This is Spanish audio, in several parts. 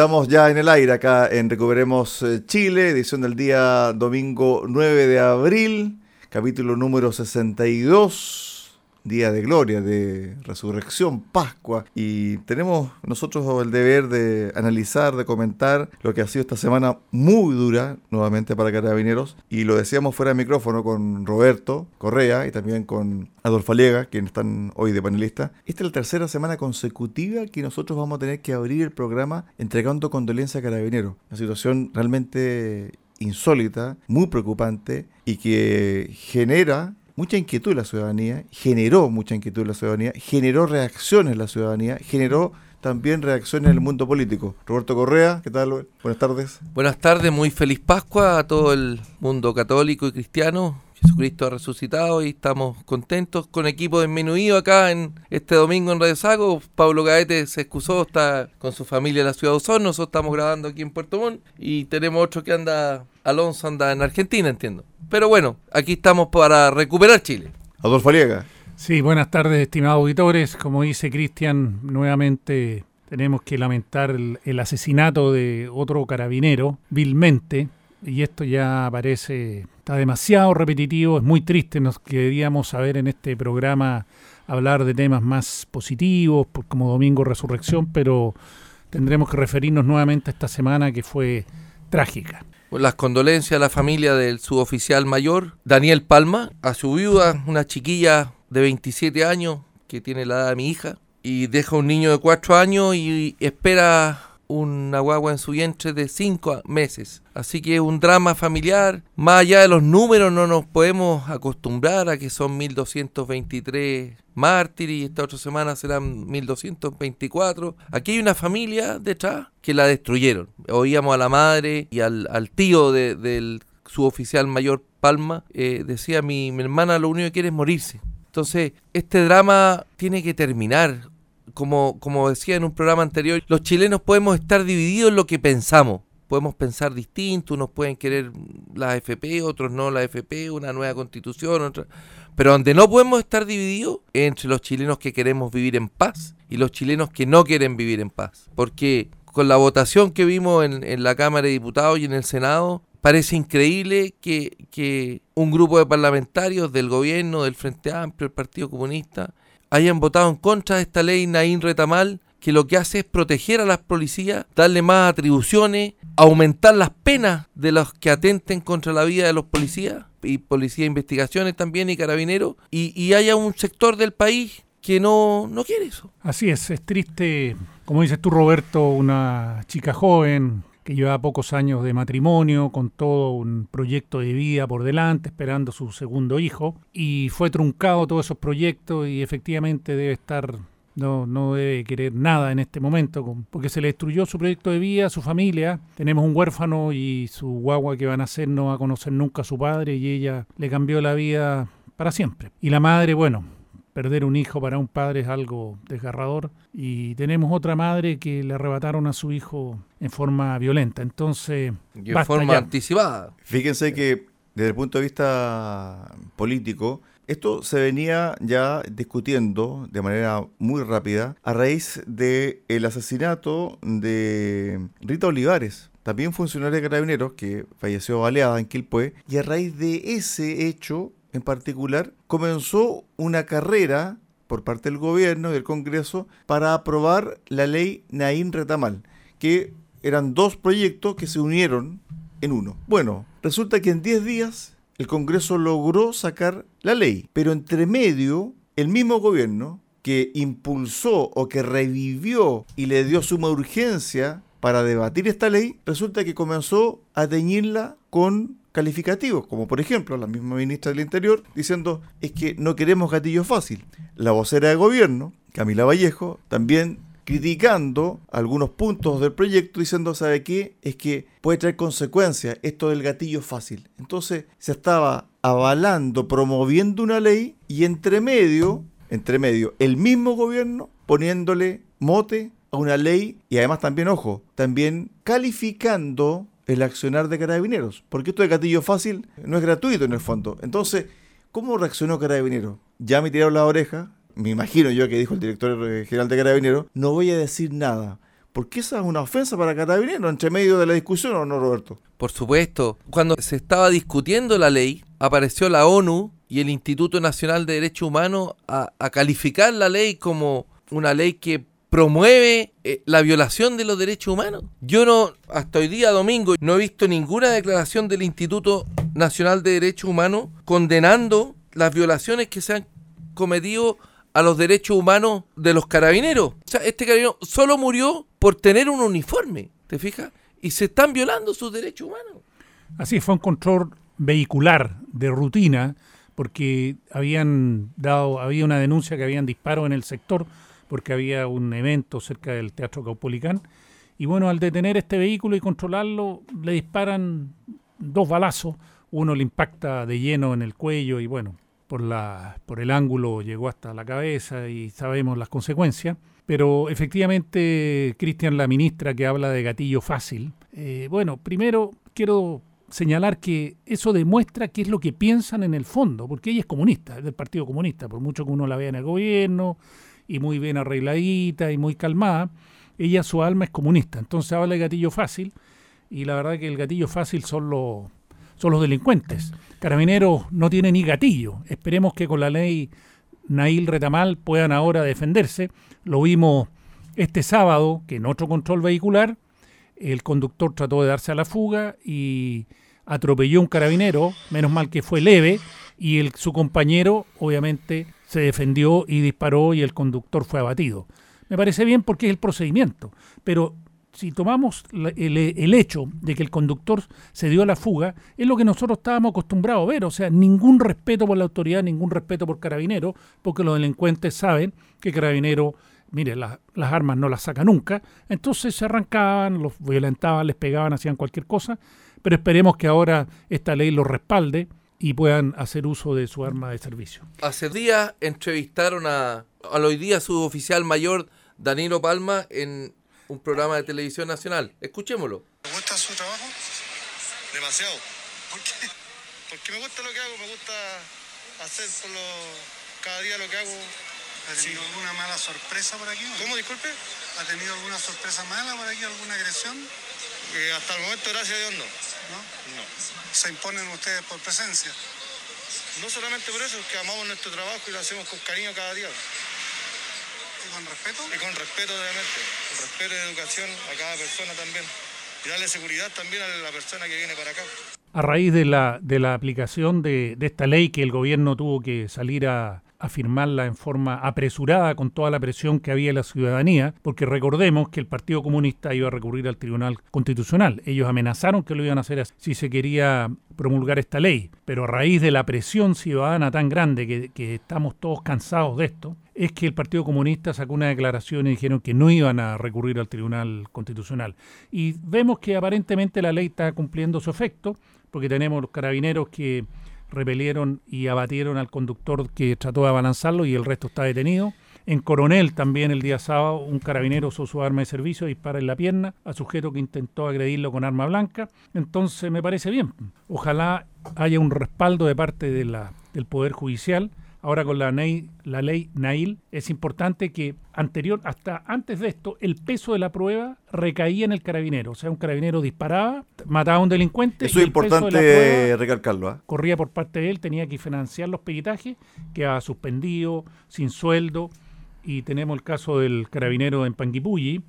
Estamos ya en el aire acá en Recuperemos eh, Chile, edición del día domingo 9 de abril, capítulo número 62 día de gloria, de resurrección, Pascua. Y tenemos nosotros el deber de analizar, de comentar lo que ha sido esta semana muy dura nuevamente para Carabineros. Y lo decíamos fuera de micrófono con Roberto Correa y también con Adolfo Aliega, quienes están hoy de panelista. Esta es la tercera semana consecutiva que nosotros vamos a tener que abrir el programa entregando condolencia a Carabineros. Una situación realmente insólita, muy preocupante y que genera mucha inquietud en la ciudadanía, generó mucha inquietud en la ciudadanía, generó reacciones en la ciudadanía, generó también reacciones en el mundo político. Roberto Correa, ¿qué tal? Buenas tardes. Buenas tardes, muy feliz Pascua a todo el mundo católico y cristiano. Jesucristo ha resucitado y estamos contentos con equipo disminuido acá en este domingo en Radio Sago. Pablo Gaete se excusó, está con su familia en la ciudad de Osorno. Nosotros estamos grabando aquí en Puerto Montt y tenemos otro que anda, Alonso anda en Argentina, entiendo. Pero bueno, aquí estamos para recuperar Chile. Adolfo Aliega. Sí, buenas tardes, estimados auditores. Como dice Cristian, nuevamente tenemos que lamentar el, asesinato de otro carabinero, vilmente, y esto ya parece, está demasiado repetitivo, es muy triste, nos queríamos saber en este programa hablar de temas más positivos, como Domingo Resurrección, pero tendremos que referirnos nuevamente a esta semana que fue trágica las condolencias a la familia del suboficial mayor, Daniel Palma, a su viuda, una chiquilla de 27 años que tiene la edad de mi hija, y deja un niño de 4 años y espera una guagua en su vientre de 5 meses. Así que es un drama familiar. Más allá de los números, no nos podemos acostumbrar a que son 1223 mártires y esta otra semana serán 1224. Aquí hay una familia detrás que la destruyeron. Oíamos a la madre y al, tío del suboficial mayor Palma. Eh, decía mi, mi hermana lo único que quiere es morirse. Entonces, este drama tiene que terminar como, como decía en un programa anterior, los chilenos podemos estar divididos en lo que pensamos. Podemos pensar distinto, unos pueden querer la AFP, otros no la AFP, una nueva constitución, otra. Pero donde no podemos estar divididos entre los chilenos que queremos vivir en paz y los chilenos que no quieren vivir en paz. Porque con la votación que vimos en, en la Cámara de Diputados y en el Senado, parece increíble que, que, un grupo de parlamentarios del gobierno, del Frente Amplio, del Partido Comunista, hayan votado en contra de esta ley Naín Retamal, que lo que hace es proteger a las policías, darle más atribuciones, aumentar las penas de los que atenten contra la vida de los policías, y policía de investigaciones también, y carabineros, y, y haya un sector del país que no, no quiere eso. Así es, es triste, como dices tú Roberto, una chica joven que llevaba pocos años de matrimonio, con todo un proyecto de vida por delante, esperando su segundo hijo, y fue truncado todos esos proyectos y efectivamente debe estar, no, no debe querer nada en este momento, porque se le destruyó su proyecto de vida, su familia, tenemos un huérfano y su guagua que van a ser no va a conocer nunca a su padre y ella le cambió la vida para siempre. Y la madre, bueno, perder un hijo para un padre es algo desgarrador y tenemos otra madre que le arrebataron a su hijo en forma violenta. Entonces, en forma anticipada. Fíjense que desde el punto de vista político, esto se venía ya discutiendo de manera muy rápida a raíz del el asesinato de Rita Olivares, también funcionaria de carabineros que falleció baleada en Quilpué, y a raíz de ese hecho en particular, comenzó una carrera por parte del gobierno y del Congreso para aprobar la ley Naín Retamal, que eran dos proyectos que se unieron en uno. Bueno, resulta que en 10 días el Congreso logró sacar la ley, pero entre medio el mismo gobierno que impulsó o que revivió y le dio suma urgencia para debatir esta ley, resulta que comenzó a teñirla con calificativos, como por ejemplo la misma ministra del Interior diciendo es que no queremos gatillo fácil. La vocera de gobierno, Camila Vallejo, también criticando algunos puntos del proyecto, diciendo, ¿sabe qué? Es que puede traer consecuencias esto del gatillo fácil. Entonces se estaba avalando, promoviendo una ley y entre medio, entre medio, el mismo gobierno poniéndole mote a una ley y además también, ojo, también calificando el accionar de carabineros, porque esto de gatillo fácil no es gratuito en el fondo. Entonces, ¿cómo reaccionó carabineros? Ya me tiraron la oreja, me imagino yo que dijo el director eh, general de carabineros, no voy a decir nada. Porque esa es una ofensa para carabineros entre medio de la discusión, ¿o no, Roberto? Por supuesto. Cuando se estaba discutiendo la ley, apareció la ONU y el Instituto Nacional de Derechos Humanos a, a calificar la ley como una ley que promueve eh, la violación de los derechos humanos. Yo no, hasta hoy día domingo, no he visto ninguna declaración del Instituto Nacional de Derechos Humanos condenando las violaciones que se han cometido a los derechos humanos de los carabineros. O sea, este carabinero solo murió por tener un uniforme, ¿te fijas? Y se están violando sus derechos humanos. Así fue un control vehicular de rutina porque habían dado había una denuncia que habían disparos en el sector porque había un evento cerca del Teatro Caupolicán. Y bueno, al detener este vehículo y controlarlo, le disparan dos balazos. Uno le impacta de lleno en el cuello y bueno, por, la, por el ángulo llegó hasta la cabeza y sabemos las consecuencias. Pero efectivamente, Cristian, la ministra que habla de gatillo fácil, eh, bueno, primero quiero señalar que eso demuestra qué es lo que piensan en el fondo, porque ella es comunista, es del Partido Comunista, por mucho que uno la vea en el gobierno, y muy bien arregladita y muy calmada, ella su alma es comunista. Entonces habla de gatillo fácil y la verdad que el gatillo fácil son los, son los delincuentes. Carabineros no tiene ni gatillo. Esperemos que con la ley Nail Retamal puedan ahora defenderse. Lo vimos este sábado que en otro control vehicular el conductor trató de darse a la fuga y atropelló un carabinero, menos mal que fue leve, y el, su compañero obviamente se defendió y disparó y el conductor fue abatido. Me parece bien porque es el procedimiento, pero si tomamos el, hecho de que el conductor se dio a la fuga, es lo que nosotros estábamos acostumbrados a ver, o sea, ningún respeto por la autoridad, ningún respeto por carabinero, porque los delincuentes saben que carabinero, mire, las armas no las saca nunca, entonces se arrancaban, los violentaban, les pegaban, hacían cualquier cosa, pero esperemos que ahora esta ley lo respalde y puedan hacer uso de su arma de servicio. Hace días entrevistaron a, al hoy día suboficial mayor Danilo Palma en un programa de televisión nacional. Escuchémoslo. ¿Me gusta su trabajo? Demasiado. ¿Por qué? Porque me gusta lo que hago, me gusta hacer por lo, cada día lo que hago. ¿Ha tenido alguna mala sorpresa por aquí? ¿Cómo, disculpe? ¿Ha tenido alguna sorpresa mala por aquí, alguna agresión? Eh, hasta el momento, gracias a Dios, no. ¿No? ¿Se imponen ustedes por presencia? No solamente por eso, es que amamos nuestro trabajo y lo hacemos con cariño cada día. ¿Y con respeto? Y con respeto, obviamente. Con respeto y educación a cada persona también. Y darle seguridad también a la persona que viene para acá. A raíz de la, de la aplicación de, de esta ley que el gobierno tuvo que salir a, afirmarla en forma apresurada con toda la presión que había en la ciudadanía, porque recordemos que el Partido Comunista iba a recurrir al Tribunal Constitucional. Ellos amenazaron que lo iban a hacer si se quería promulgar esta ley, pero a raíz de la presión ciudadana tan grande que, que estamos todos cansados de esto, es que el Partido Comunista sacó una declaración y dijeron que no iban a recurrir al Tribunal Constitucional. Y vemos que aparentemente la ley está cumpliendo su efecto, porque tenemos los carabineros que repelieron y abatieron al conductor que trató de abalanzarlo y el resto está detenido. En Coronel también el día sábado un carabinero usó su arma de servicio, dispara en la pierna a sujeto que intentó agredirlo con arma blanca. Entonces me parece bien. Ojalá haya un respaldo de parte de la, del Poder Judicial Ahora con la, la ley NAIL es importante que anterior, hasta antes de esto, el peso de la prueba recaía en el carabinero. O sea, un carabinero disparaba, mataba a un delincuente. Eso es importante recalcarlo. ¿ah? Corría por parte de él, tenía que financiar los peritajes, quedaba suspendido, sin sueldo. Y tenemos el caso del carabinero en Panguipulli,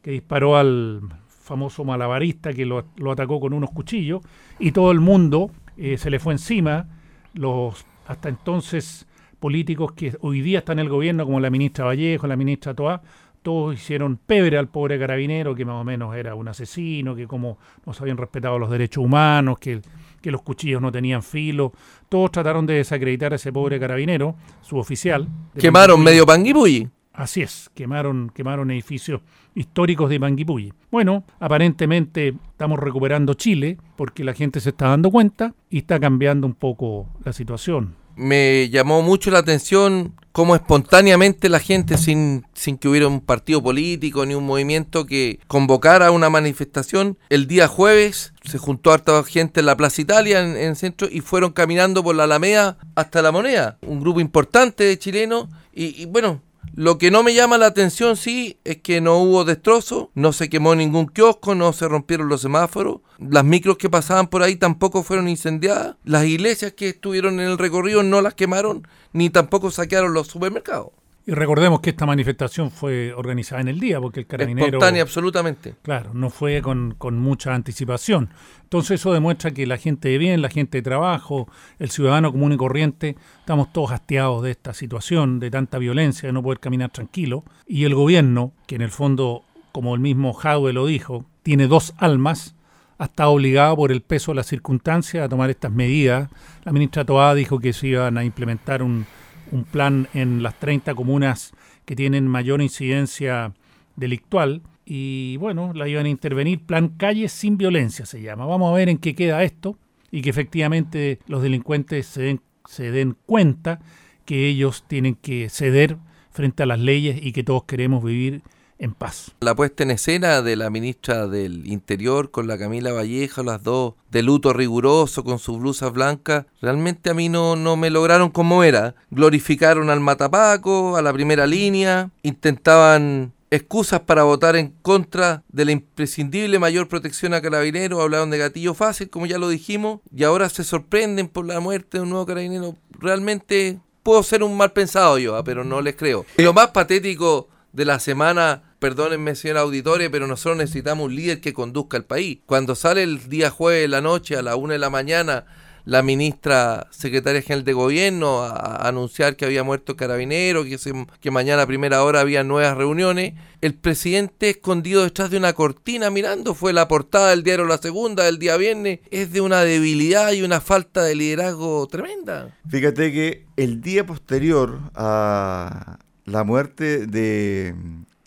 que disparó al famoso malabarista que lo, atacó con unos cuchillos y todo el mundo eh, se le fue encima. Los hasta entonces políticos que hoy día están en el gobierno, como la ministra Vallejo, la ministra Toá, todos hicieron pebre al pobre carabinero, que más o menos era un asesino, que como no se habían respetado los derechos humanos, que, que los cuchillos no tenían filo. Todos trataron de desacreditar a ese pobre carabinero, su oficial. Quemaron medio Panguipulli. Así es, quemaron, quemaron edificios históricos de Panguipulli. Bueno, aparentemente estamos recuperando Chile porque la gente se está dando cuenta y está cambiando un poco la situación me llamó mucho la atención cómo espontáneamente la gente, sin, sin que hubiera un partido político ni un movimiento que convocara una manifestación, el día jueves se juntó harta gente en la Plaza Italia, en, en el centro, y fueron caminando por la Alameda hasta la Moneda. Un grupo importante de chilenos. Y, y bueno, lo que no me llama la atención, sí, es que no hubo destrozo, no se quemó ningún kiosco, no se rompieron los semáforos, las micros que pasaban por ahí tampoco fueron incendiadas, las iglesias que estuvieron en el recorrido no las quemaron, ni tampoco saquearon los supermercados. Y recordemos que esta manifestación fue organizada en el día, porque el carabinero... Espontánea, absolutamente. Claro, no fue con, con, mucha anticipación. Entonces eso demuestra que la gente de bien, la gente de trabajo, el ciudadano común y corriente, estamos todos hastiados de esta situación, de tanta violencia, de no poder caminar tranquilo. Y el gobierno, que en el fondo, como el mismo Jadwe lo dijo, tiene dos almas, ha estado obligado por el peso de las circunstancias a tomar estas medidas. La ministra Toá dijo que se iban a implementar un un plan en las 30 comunas que tienen mayor incidencia delictual y bueno, la iban a intervenir, plan calles sin violencia se llama. Vamos a ver en qué queda esto y que efectivamente los delincuentes se den, se den cuenta que ellos tienen que ceder frente a las leyes y que todos queremos vivir en paz. La puesta en escena de la ministra del Interior con la Camila Vallejo, las dos de luto riguroso con sus blusas blancas, realmente a mí no, no me lograron como era. Glorificaron al Matapaco, a la primera línea, intentaban excusas para votar en contra de la imprescindible mayor protección a carabineros, hablaron de gatillo fácil, como ya lo dijimos, y ahora se sorprenden por la muerte de un nuevo carabinero. Realmente puedo ser un mal pensado yo, ah, pero no les creo. lo más patético de la semana perdónenme señor auditores, pero nosotros necesitamos un líder que conduzca el país. Cuando sale el día jueves de la noche a la una de la mañana la ministra secretaria general de gobierno a, anunciar que había muerto carabinero, que, que mañana a primera hora había nuevas reuniones. El presidente escondido detrás de una cortina mirando fue la portada del diario La Segunda del día viernes. Es de una debilidad y una falta de liderazgo tremenda. Fíjate que el día posterior a la muerte de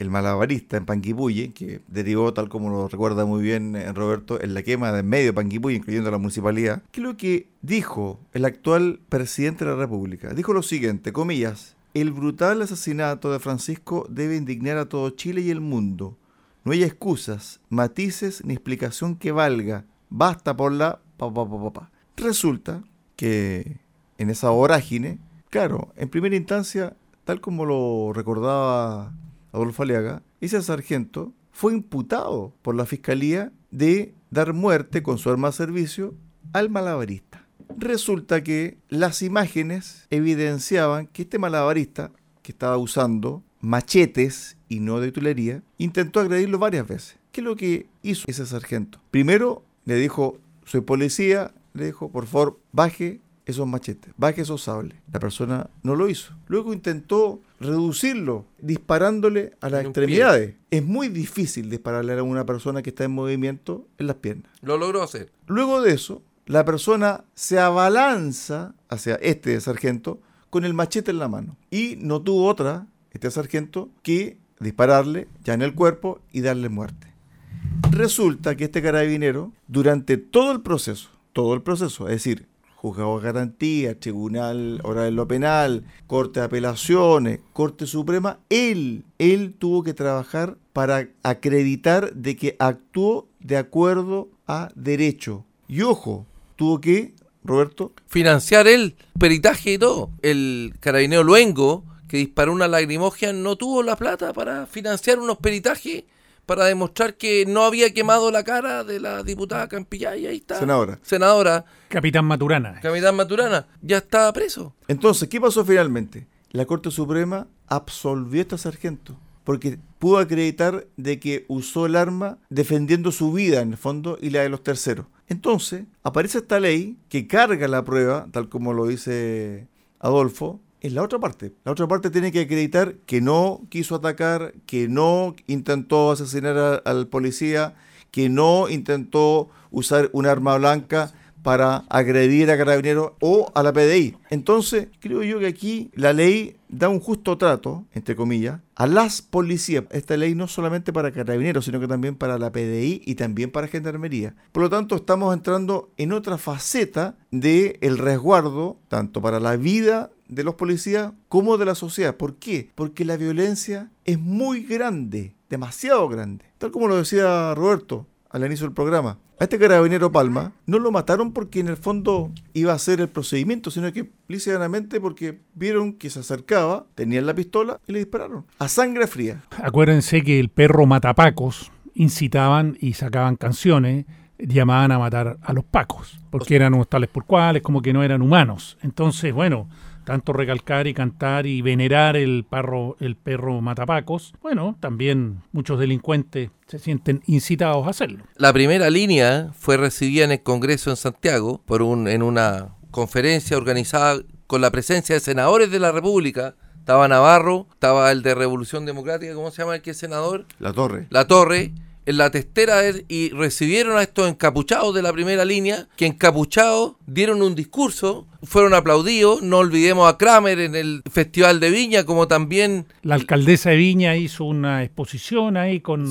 el malabarista en Panguipulli, que derivó, tal como lo recuerda muy bien eh, Roberto, en la quema de medio de Panguipulli, incluyendo la municipalidad, que lo que dijo el actual presidente de la República, dijo lo siguiente, comillas, el brutal asesinato de Francisco debe indignar a todo Chile y el mundo. No hay excusas, matices ni explicación que valga. Basta por la... Pa, pa, pa, Resulta que en esa vorágine, claro, en primera instancia, tal como lo recordaba Adolfo Aliaga, ese sargento fue imputado por la fiscalía de dar muerte con su arma de servicio al malabarista. Resulta que las imágenes evidenciaban que este malabarista, que estaba usando machetes y no de tulería, intentó agredirlo varias veces. ¿Qué es lo que hizo ese sargento? Primero le dijo, soy policía, le dijo, por favor, baje esos machetes, baje esos sables. La persona no lo hizo. Luego intentó reducirlo disparándole a las extremidades. Es muy difícil dispararle a una persona que está en movimiento en las piernas. Lo logró hacer. Luego de eso, la persona se abalanza hacia este sargento con el machete en la mano. Y no tuvo otra, este sargento, que dispararle ya en el cuerpo y darle muerte. Resulta que este carabinero, durante todo el proceso, todo el proceso, es decir, juzgado de garantía, tribunal oral de lo penal, corte de apelaciones, corte suprema, él, él tuvo que trabajar para acreditar de que actuó de acuerdo a derecho. Y ojo, tuvo que, Roberto, financiar el peritaje y todo. El carabinero Luengo, que disparó una lagrimógena, no tuvo la plata para financiar unos peritajes para demostrar que no había quemado la cara de la diputada Campillá y ahí está. Senadora. Senadora. Capitán Maturana. Capitán Maturana. Ya está preso. Entonces, ¿qué pasó finalmente? La Corte Suprema absolvió a este sargento porque pudo acreditar de que usó el arma defendiendo su vida en el fondo y la de los terceros. Entonces, aparece esta ley que carga la prueba, tal como lo dice Adolfo, en la otra parte. La otra parte tiene que acreditar que no quiso atacar, que no intentó asesinar al policía, que no intentó usar un arma blanca para agredir a carabineros o a la PDI. Entonces, creo yo que aquí la ley da un justo trato, entre comillas, a las policías. Esta ley no solamente para carabineros, sino que también para la PDI y también para gendarmería. Por lo tanto, estamos entrando en otra faceta del el resguardo, tanto para la vida de los policías como de la sociedad. ¿Por qué? Porque la violencia es muy grande, demasiado grande. Tal como lo decía Roberto al inicio del programa. A este carabinero Palma no lo mataron porque en el fondo iba a hacer el procedimiento, sino que lícitamente porque vieron que se acercaba, tenían la pistola y le dispararon. A sangre fría. Acuérdense que el perro matapacos incitaban y sacaban canciones llamaban a matar a los pacos, porque eran unos tales por cuales, como que no eran humanos. Entonces, bueno, tanto recalcar y cantar y venerar el, parro, el perro matapacos, bueno, también muchos delincuentes se sienten incitados a hacerlo. La primera línea fue recibida en el Congreso en Santiago por un, en una conferencia organizada con la presencia de senadores de la República. Estaba Navarro, estaba el de Revolución Democrática, ¿cómo se llama el que es senador? La Torre. La Torre en la testera y recibieron a estos encapuchados de la primera línea, que encapuchados dieron un discurso, fueron aplaudidos, no olvidemos a Kramer en el Festival de Viña, como también... La alcaldesa de Viña hizo una exposición ahí con...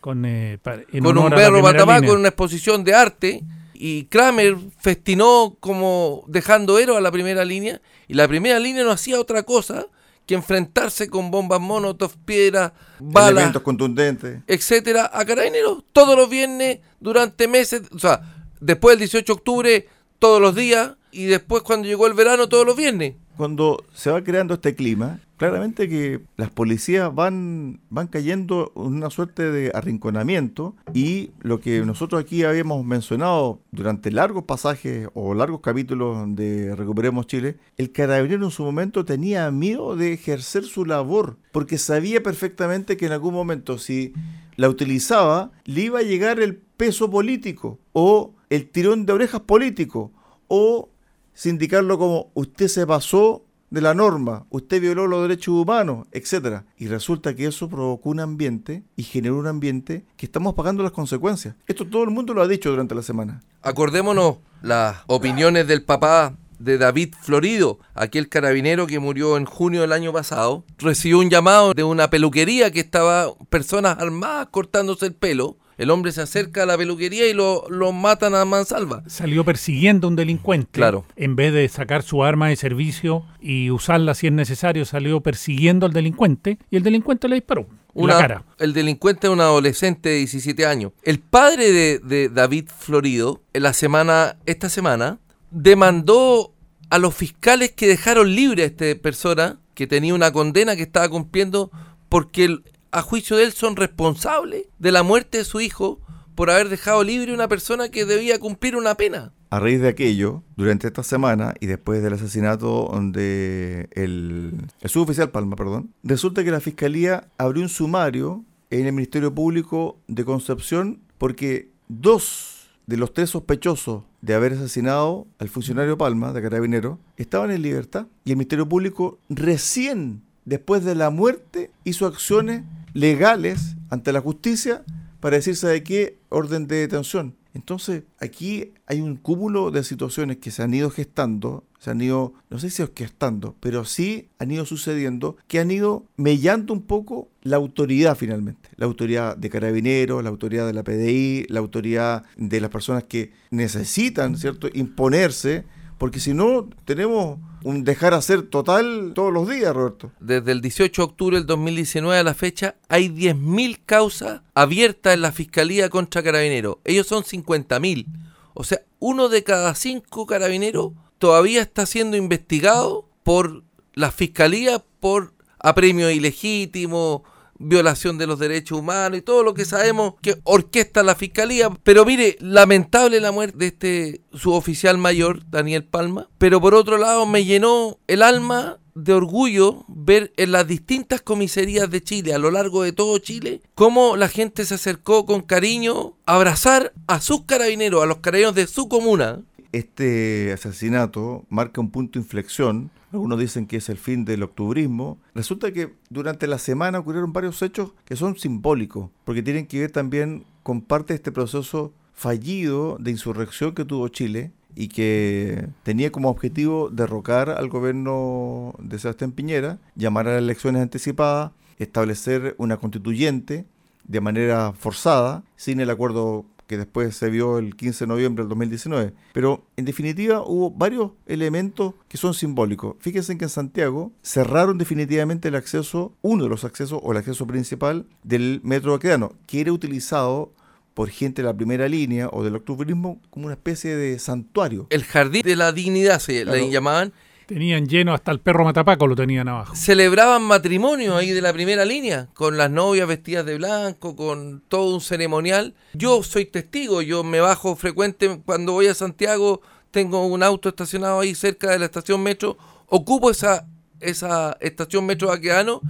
con, eh, con un perro matabaco con una exposición de arte, y Kramer festinó como dejando héroe a la primera línea, y la primera línea no hacía otra cosa que enfrentarse con bombas monotov, piedras, balas, elementos contundentes, etcétera, a carabineros todos los viernes durante meses, o sea, después del 18 de octubre todos los días y después cuando llegó el verano todos los viernes. Cuando se va creando este clima, claramente que las policías van, van cayendo en una suerte de arrinconamiento y lo que nosotros aquí habíamos mencionado durante largos pasajes o largos capítulos de Recuperemos Chile, el carabinero en su momento tenía miedo de ejercer su labor porque sabía perfectamente que en algún momento si la utilizaba le iba a llegar el peso político o el tirón de orejas político o sindicarlo como usted se pasó de la norma, usted violó los derechos humanos, etc. Y resulta que eso provocó un ambiente y generó un ambiente que estamos pagando las consecuencias. Esto todo el mundo lo ha dicho durante la semana. Acordémonos las opiniones del papá de David Florido, aquel carabinero que murió en junio del año pasado, recibió un llamado de una peluquería que estaba personas armadas cortándose el pelo el hombre se acerca a la peluquería y lo, matan a mansalva. Salió persiguiendo a un delincuente. Claro. En vez de sacar su arma de servicio y usarla si es necesario, salió persiguiendo al delincuente y el delincuente le disparó. Una, cara. El delincuente es un adolescente de 17 años. El padre de, de David Florido, en la semana, esta semana, demandó a los fiscales que dejaron libre a esta persona que tenía una condena que estaba cumpliendo porque el, a juicio de él, son responsables de la muerte de su hijo por haber dejado libre una persona que debía cumplir una pena. A raíz de aquello, durante esta semana y después del asesinato de el, el suboficial Palma, perdón, resulta que la Fiscalía abrió un sumario en el Ministerio Público de Concepción porque dos de los tres sospechosos de haber asesinado al funcionario Palma, de Carabinero, estaban en libertad y el Ministerio Público recién después de la muerte hizo acciones legales ante la justicia para decirse de qué orden de detención. Entonces, aquí hay un cúmulo de situaciones que se han ido gestando, se han ido, no sé si orquestando, pero sí han ido sucediendo, que han ido mellando un poco la autoridad finalmente. La autoridad de carabineros, la autoridad de la PDI, la autoridad de las personas que necesitan, ¿cierto?, imponerse, porque si no, tenemos un dejar hacer total todos los días, Roberto. Desde el 18 de octubre del 2019 a la fecha hay 10.000 causas abiertas en la Fiscalía contra Carabineros. Ellos son 50.000. O sea, uno de cada cinco carabineros todavía está siendo investigado por la Fiscalía por apremio ilegítimo, violación de los derechos humanos y todo lo que sabemos que orquesta la fiscalía. Pero mire, lamentable la muerte de este suboficial mayor, Daniel Palma. Pero por otro lado, me llenó el alma de orgullo ver en las distintas comisarías de Chile, a lo largo de todo Chile, cómo la gente se acercó con cariño a abrazar a sus carabineros, a los carabineros de su comuna. Este asesinato marca un punto de inflexión algunos dicen que es el fin del octubrismo. Resulta que durante la semana ocurrieron varios hechos que son simbólicos, porque tienen que ver también con parte de este proceso fallido de insurrección que tuvo Chile y que tenía como objetivo derrocar al gobierno de Sebastián Piñera, llamar a las elecciones anticipadas, establecer una constituyente de manera forzada, sin el acuerdo que después se vio el 15 de noviembre del 2019. Pero en definitiva hubo varios elementos que son simbólicos. Fíjense que en Santiago cerraron definitivamente el acceso, uno de los accesos o el acceso principal del metro baquedano, que era utilizado por gente de la primera línea o del octubrismo como una especie de santuario. El jardín de la dignidad se le llamaban Tenían lleno hasta el perro matapaco lo tenían abajo. Celebraban matrimonio ahí de la primera línea, con las novias vestidas de blanco, con todo un ceremonial. Yo soy testigo, yo me bajo frecuente cuando voy a Santiago, tengo un auto estacionado ahí cerca de la estación metro, ocupo esa, esa estación metro vaqueano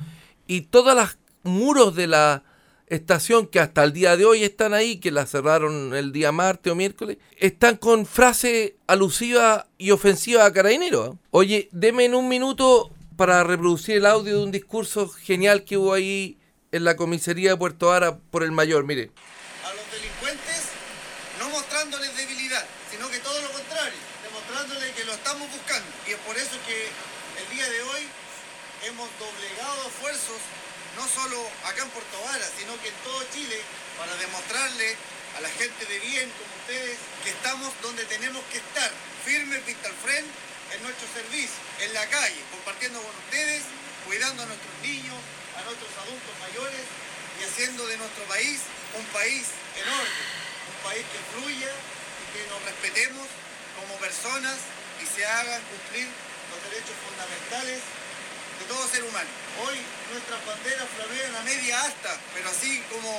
y todas las muros de la estación que hasta el día de hoy están ahí, que la cerraron el día martes o miércoles, están con frase alusiva y ofensiva a Carabinero. Oye, deme en un minuto para reproducir el audio de un discurso genial que hubo ahí en la comisaría de Puerto Ara por el mayor, mire. A los delincuentes no mostrándoles debilidad, sino que todo lo contrario, demostrándoles que lo estamos buscando. Y es por eso que el día de hoy hemos doblegado esfuerzos no solo acá en Puerto Vara, sino que en todo Chile, para a la gente de bien como ustedes que estamos donde tenemos que estar, firmes, vista al frente, en nuestro servicio, en la calle, compartiendo con ustedes, cuidando a nuestros niños, a nuestros adultos mayores y haciendo de nuestro país un país enorme, un país que fluya y que nos respetemos como personas y se hagan cumplir los derechos fundamentales de todo ser humano. Hoy nuestras banderas flamean a media asta, pero así como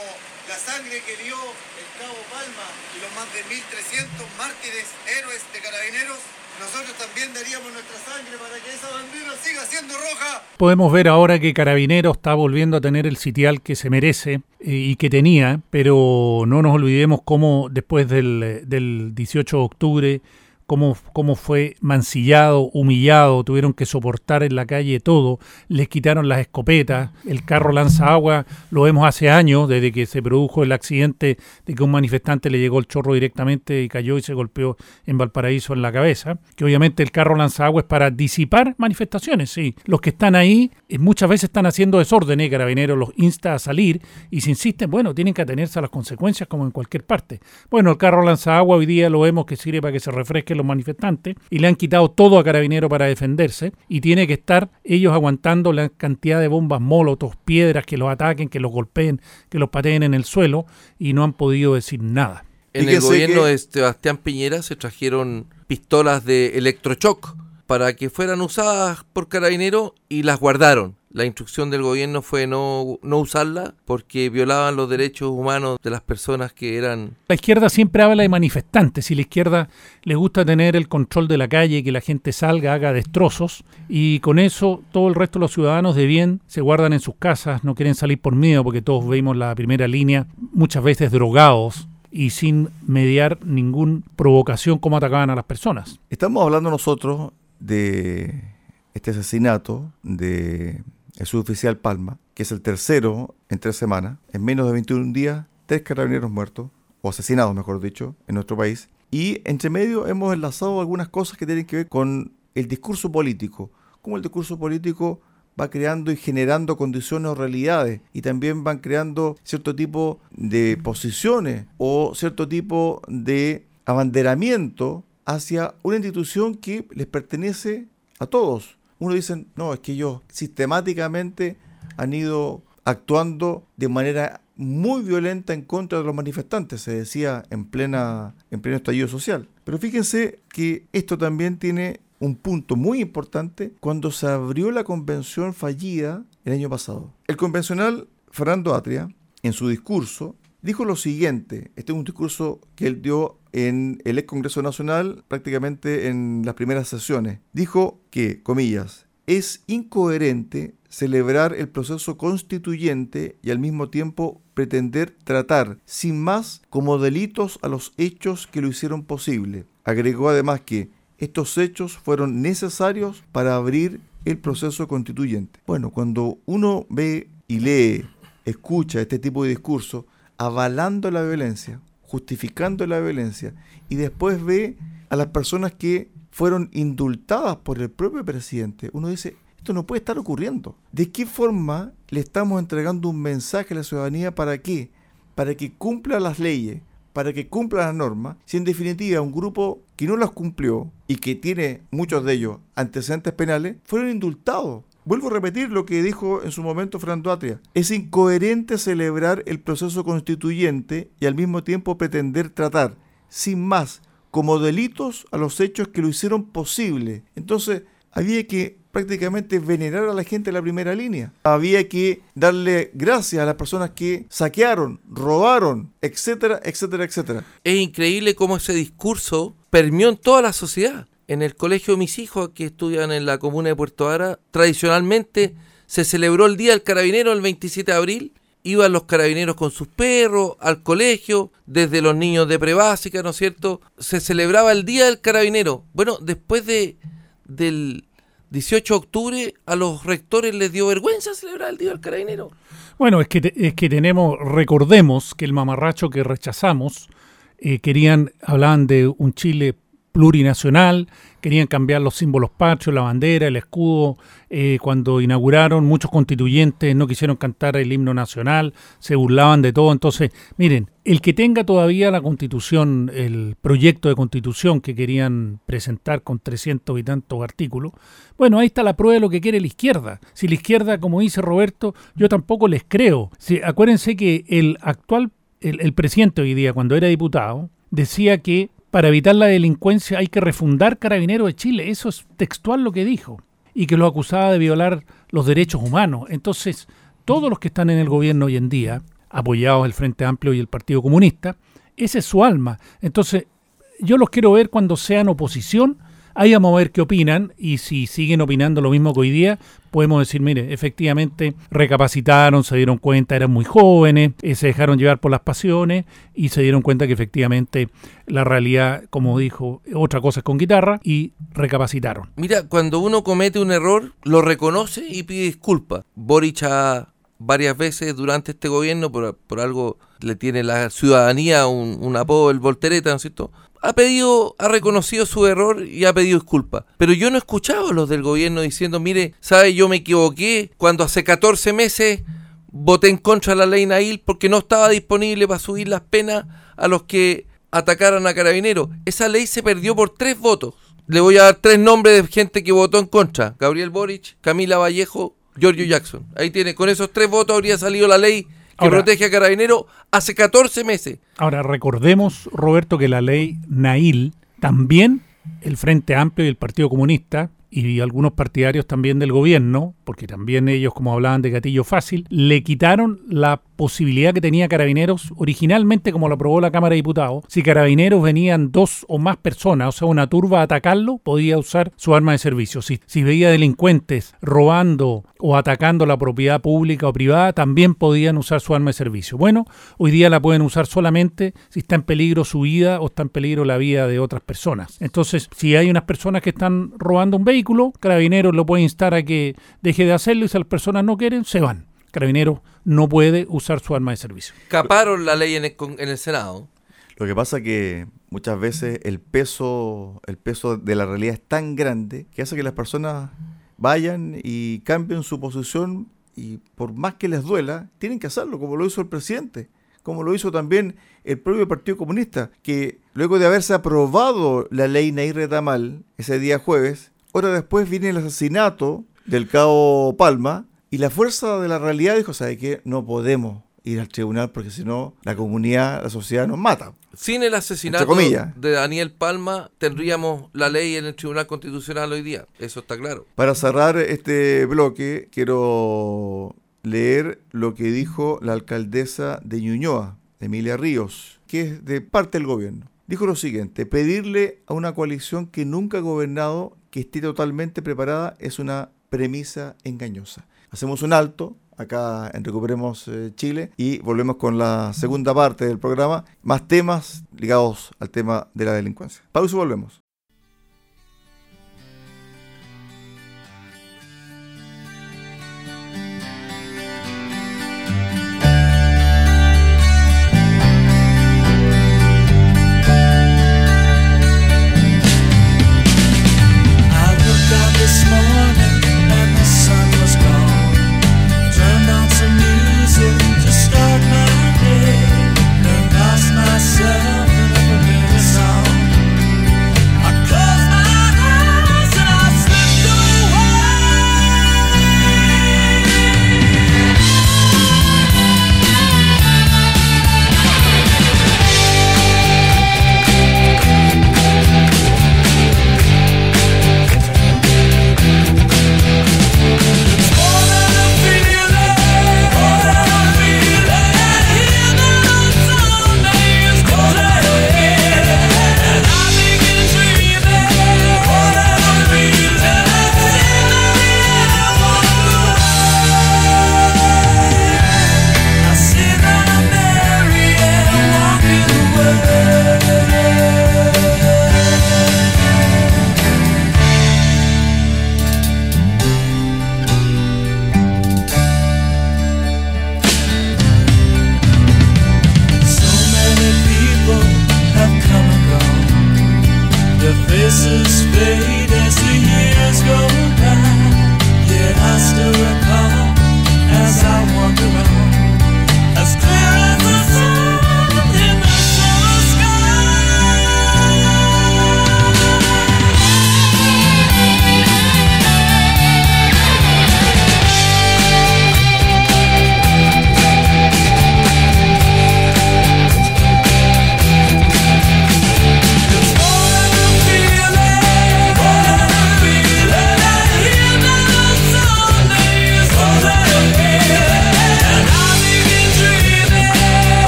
la sangre que dio el Cabo Palma y los más de 1.300 mártires, héroes de carabineros, nosotros también daríamos nuestra sangre para que esa bandera siga siendo roja. Podemos ver ahora que Carabinero está volviendo a tener el sitial que se merece eh, y que tenía, pero no nos olvidemos cómo después del, del 18 de octubre cómo, cómo fue mancillado, humillado, tuvieron que soportar en la calle todo, les quitaron las escopetas, el carro lanza agua, lo vemos hace años, desde que se produjo el accidente de que un manifestante le llegó el chorro directamente y cayó y se golpeó en Valparaíso en la cabeza, que obviamente el carro lanza agua es para disipar manifestaciones, sí, los que están ahí eh, muchas veces están haciendo desorden, ¿eh? Carabineros los insta a salir y si insisten, bueno, tienen que atenerse a las consecuencias como en cualquier parte. Bueno, el carro lanza agua hoy día lo vemos que sirve para que se refresque los manifestantes y le han quitado todo a Carabinero para defenderse y tiene que estar ellos aguantando la cantidad de bombas molotos, piedras que los ataquen, que los golpeen, que los pateen en el suelo y no han podido decir nada. En el gobierno de Sebastián Piñera se trajeron pistolas de electrochoc para que fueran usadas por Carabinero y las guardaron la instrucción del gobierno fue no, no usarla porque violaban los derechos humanos de las personas que eran... La izquierda siempre habla de manifestantes y la izquierda le gusta tener el control de la calle, que la gente salga, haga destrozos y con eso todo el resto de los ciudadanos de bien se guardan en sus casas, no quieren salir por miedo porque todos vemos la primera línea, muchas veces drogados, y sin mediar ninguna provocación como atacaban a las personas. Estamos hablando nosotros de este asesinato de el suboficial Palma, que es el tercero en tres semanas, en menos de 21 días, tres carabineros muertos, o asesinados, mejor dicho, en nuestro país. Y entre medio hemos enlazado algunas cosas que tienen que ver con el discurso político, cómo el discurso político va creando y generando condiciones o realidades y también van creando cierto tipo de posiciones o cierto tipo de abanderamiento hacia una institución que les pertenece a todos uno dice, no, es que ellos sistemáticamente han ido actuando de manera muy violenta en contra de los manifestantes, se decía en, plena, en pleno estallido social. Pero fíjense que esto también tiene un punto muy importante cuando se abrió la convención fallida el año pasado. El convencional Fernando Atria, en su discurso, dijo lo siguiente, este es un discurso que él dio en el ex Congreso Nacional, prácticamente en las primeras sesiones. Dijo que, comillas, es incoherente celebrar el proceso constituyente y al mismo tiempo pretender tratar sin más como delitos a los hechos que lo hicieron posible. Agregó además que estos hechos fueron necesarios para abrir el proceso constituyente. Bueno, cuando uno ve y lee, escucha este tipo de discurso, avalando la violencia, justificando la violencia y después ve a las personas que fueron indultadas por el propio presidente, uno dice, esto no puede estar ocurriendo. ¿De qué forma le estamos entregando un mensaje a la ciudadanía para qué? Para que cumpla las leyes, para que cumpla las normas, si en definitiva un grupo que no las cumplió y que tiene muchos de ellos antecedentes penales, fueron indultados. Vuelvo a repetir lo que dijo en su momento Fernando Atria. Es incoherente celebrar el proceso constituyente y al mismo tiempo pretender tratar, sin más, como delitos a los hechos que lo hicieron posible. Entonces, había que prácticamente venerar a la gente de la primera línea. Había que darle gracias a las personas que saquearon, robaron, etcétera, etcétera, etcétera. Es increíble cómo ese discurso permeó en toda la sociedad. En el colegio de mis hijos que estudian en la comuna de Puerto Ara, tradicionalmente se celebró el Día del Carabinero el 27 de abril. Iban los carabineros con sus perros al colegio, desde los niños de prebásica, ¿no es cierto? Se celebraba el Día del Carabinero. Bueno, después de, del 18 de octubre a los rectores les dio vergüenza celebrar el Día del Carabinero. Bueno, es que, es que tenemos, recordemos que el mamarracho que rechazamos, eh, querían, hablaban de un Chile plurinacional, querían cambiar los símbolos patrios, la bandera, el escudo. Eh, cuando inauguraron, muchos constituyentes no quisieron cantar el himno nacional, se burlaban de todo. Entonces, miren, el que tenga todavía la constitución, el proyecto de constitución que querían presentar con 300 y tantos artículos, bueno, ahí está la prueba de lo que quiere la izquierda. Si la izquierda, como dice Roberto, yo tampoco les creo. Si, acuérdense que el actual, el, el presidente hoy día, cuando era diputado, decía que para evitar la delincuencia hay que refundar Carabineros de Chile. Eso es textual lo que dijo. Y que lo acusaba de violar los derechos humanos. Entonces, todos los que están en el gobierno hoy en día, apoyados el Frente Amplio y el Partido Comunista, ese es su alma. Entonces, yo los quiero ver cuando sean oposición Ahí vamos a ver qué opinan y si siguen opinando lo mismo que hoy día, podemos decir, mire, efectivamente recapacitaron, se dieron cuenta, eran muy jóvenes, eh, se dejaron llevar por las pasiones y se dieron cuenta que efectivamente la realidad, como dijo, otra cosa es con guitarra y recapacitaron. Mira, cuando uno comete un error, lo reconoce y pide disculpas. Boric ha varias veces durante este gobierno, por, por algo le tiene la ciudadanía un, un apodo, el voltereta, ¿no es cierto? Ha pedido, ha reconocido su error y ha pedido disculpas. Pero yo no he escuchado a los del gobierno diciendo, mire, sabe, yo me equivoqué cuando hace 14 meses voté en contra de la ley Nail porque no estaba disponible para subir las penas a los que atacaran a carabineros. Esa ley se perdió por tres votos. Le voy a dar tres nombres de gente que votó en contra. Gabriel Boric, Camila Vallejo, Giorgio Jackson. Ahí tiene, con esos tres votos habría salido la ley que protege a Carabinero hace 14 meses. Ahora, recordemos, Roberto, que la ley Nail también el Frente Amplio y el Partido Comunista y algunos partidarios también del gobierno, porque también ellos, como hablaban de gatillo fácil, le quitaron la posibilidad que tenía Carabineros originalmente, como lo aprobó la Cámara de Diputados. Si Carabineros venían dos o más personas, o sea, una turba a atacarlo, podía usar su arma de servicio. Si, si veía delincuentes robando o atacando la propiedad pública o privada, también podían usar su arma de servicio. Bueno, hoy día la pueden usar solamente si está en peligro su vida o está en peligro la vida de otras personas. Entonces, si hay unas personas que están robando un vehículo, Carabineros lo puede instar a que deje de hacerlo y si las personas no quieren, se van. Carabineros no puede usar su arma de servicio. Caparon la ley en el, Senado. Lo que pasa que muchas veces el peso, el peso de la realidad es tan grande que hace que las personas vayan y cambien su posición y por más que les duela, tienen que hacerlo, como lo hizo el presidente, como lo hizo también el propio Partido Comunista, que luego de haberse aprobado la ley Nair Retamal ese día jueves, Hora después viene el asesinato del cabo Palma y la fuerza de la realidad dijo, ¿sabe qué? No podemos ir al tribunal porque si no la comunidad, la sociedad nos mata. Sin el asesinato de Daniel Palma tendríamos la ley en el Tribunal Constitucional hoy día, eso está claro. Para cerrar este bloque quiero leer lo que dijo la alcaldesa de Ñuñoa, Emilia Ríos, que es de parte del gobierno. Dijo lo siguiente, pedirle a una coalición que nunca ha gobernado que esté totalmente preparada es una premisa engañosa. Hacemos un alto acá en Recuperemos eh, Chile y volvemos con la segunda parte del programa, más temas ligados al tema de la delincuencia. Pausa y volvemos.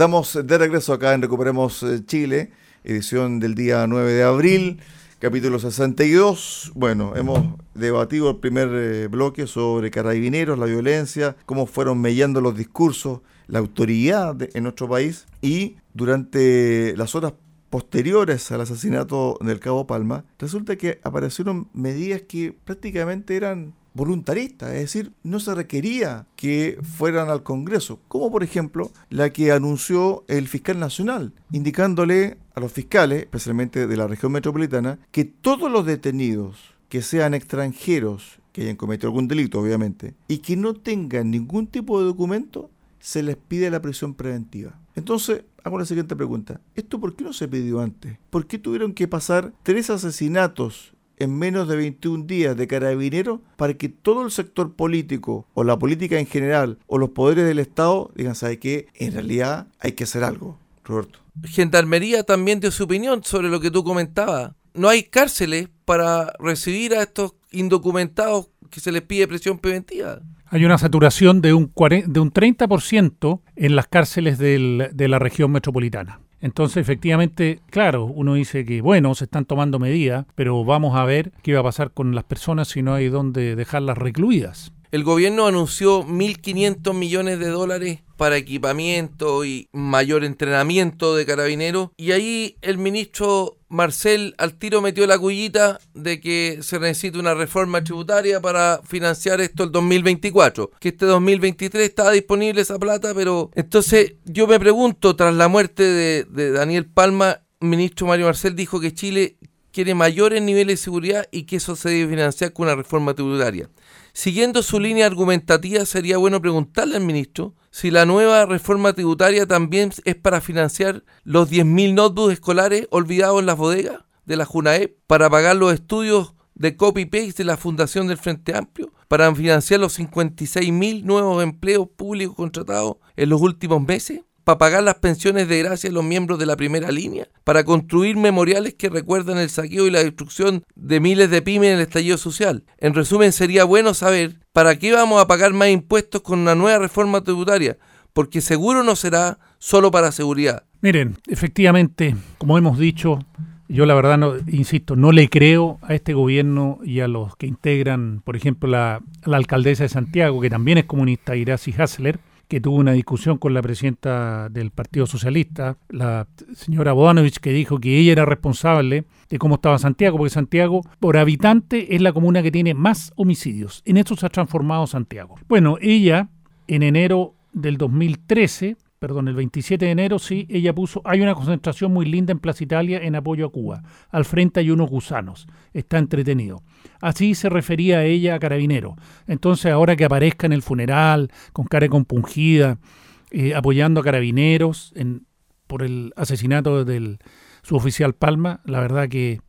Estamos de regreso acá en Recuperemos eh, Chile, edición del día 9 de abril, capítulo 62. Bueno, hemos debatido el primer eh, bloque sobre carabineros, la violencia, cómo fueron mellando los discursos, la autoridad en nuestro país y durante las horas posteriores al asesinato del Cabo Palma, resulta que aparecieron medidas que prácticamente eran voluntarista, es decir, no se requería que fueran al Congreso, como por ejemplo la que anunció el fiscal nacional, indicándole a los fiscales, especialmente de la región metropolitana, que todos los detenidos que sean extranjeros, que hayan cometido algún delito obviamente, y que no tengan ningún tipo de documento, se les pide la prisión preventiva. Entonces, hago la siguiente pregunta. ¿Esto por qué no se pidió antes? ¿Por qué tuvieron que pasar tres asesinatos en menos de 21 días de carabinero para que todo el sector político o la política en general o los poderes del Estado digan, ¿sabe qué? En realidad hay que hacer algo. Roberto. Gendarmería también dio su opinión sobre lo que tú comentabas. No hay cárceles para recibir a estos indocumentados que se les pide presión preventiva. Hay una saturación de un, de un 30% en las cárceles de la región metropolitana. Entonces, efectivamente, claro, uno dice que, bueno, se están tomando medidas, pero vamos a ver qué va a pasar con las personas si no hay dónde dejarlas recluidas. El gobierno anunció 1.500 millones de dólares para equipamiento y mayor entrenamiento de carabineros. Y ahí el ministro Marcel al tiro metió la cullita de que se necesita una reforma tributaria para financiar esto el 2024. Que este 2023 estaba disponible esa plata, pero entonces yo me pregunto, tras la muerte de, de Daniel Palma, el ministro Mario Marcel dijo que Chile quiere mayores niveles de seguridad y que eso se debe financiar con una reforma tributaria. Siguiendo su línea argumentativa, sería bueno preguntarle al ministro si la nueva reforma tributaria también es para financiar los 10.000 notebooks escolares olvidados en las bodegas de la JUNAEP, para pagar los estudios de copy-paste de la Fundación del Frente Amplio, para financiar los 56.000 nuevos empleos públicos contratados en los últimos meses, para pagar las pensiones de gracia a los miembros de la primera línea, para construir memoriales que recuerdan el saqueo y la destrucción de miles de pymes en el estallido social. En resumen, sería bueno saber para qué vamos a pagar más impuestos con una nueva reforma tributaria, porque seguro no será solo para seguridad. Miren, efectivamente, como hemos dicho, yo la verdad, no, insisto, no le creo a este gobierno y a los que integran, por ejemplo, la, alcaldesa de Santiago, que también es comunista, Iracy Hassler, que tuvo una discusión con la presidenta del Partido Socialista, la señora Bodanovich, que dijo que ella era responsable de cómo estaba Santiago, porque Santiago, por habitante, es la comuna que tiene más homicidios. En eso se ha transformado Santiago. Bueno, ella, en enero del 2013, perdón, el 27 de enero, sí, ella puso, hay una concentración muy linda en Plaza Italia en apoyo a Cuba. Al frente hay unos gusanos. Está entretenido. Así se refería a ella a Carabinero. Entonces, ahora que aparezca en el funeral, con cara compungida, eh, apoyando a Carabineros en, por el asesinato del suboficial Palma, la verdad que,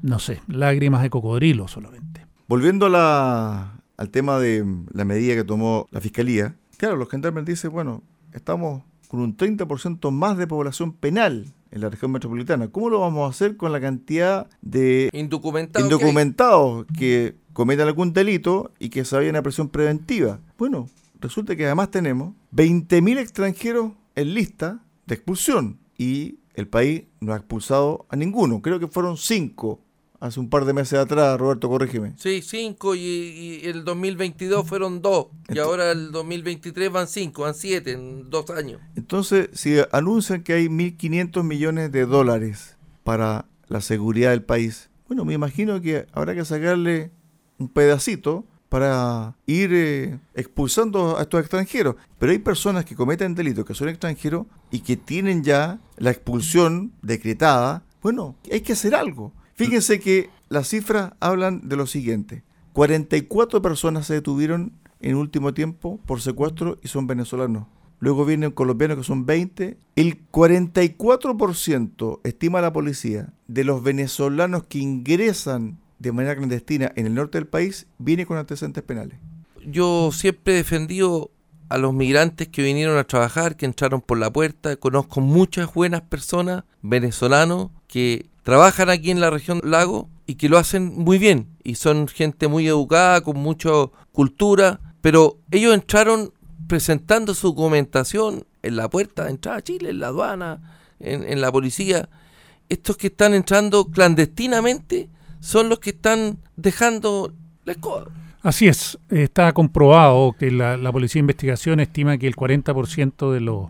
no sé, lágrimas de cocodrilo solamente. Volviendo al tema de la medida que tomó la Fiscalía, claro, los gendarmes dicen, bueno, estamos con un 30% más de población penal en la región metropolitana. ¿Cómo lo vamos a hacer con la cantidad de Indocumentados. indocumentados que cometan algún delito y que se vayan a presión preventiva? Bueno, resulta que además tenemos 20.000 extranjeros en lista de expulsión y el país no ha expulsado a ninguno. Creo que fueron cinco hace un par de meses atrás, Roberto, corrígeme. Sí, cinco y, y el 2022 fueron dos. Y ahora el 2023 van cinco, van siete en dos años. Entonces, si anuncian que hay 1.500 millones de dólares para la seguridad del país, bueno, me imagino que habrá que sacarle un pedacito para ir eh, expulsando a estos extranjeros. Pero hay personas que cometen delitos que son extranjeros y que tienen ya la expulsión decretada. Bueno, hay que hacer algo. Fíjense que las cifras hablan de lo siguiente. 44 personas se detuvieron en último tiempo por secuestro y son venezolanos. Luego vienen colombianos que son 20. El 44% estima la policía de los venezolanos que ingresan de manera clandestina en el norte del país viene con antecedentes penales. Yo siempre he defendido a los migrantes que vinieron a trabajar, que entraron por la puerta. Conozco muchas buenas personas venezolanos que trabajan aquí en la región Lago y que lo hacen muy bien. Y son gente muy educada, con mucha cultura. Pero ellos entraron presentando su documentación en la puerta de entrada a Chile, en la aduana, en, la policía. Estos que están entrando clandestinamente son los que están dejando la escoba. Así es, está comprobado que la, la Policía de Investigación estima que el 40% de los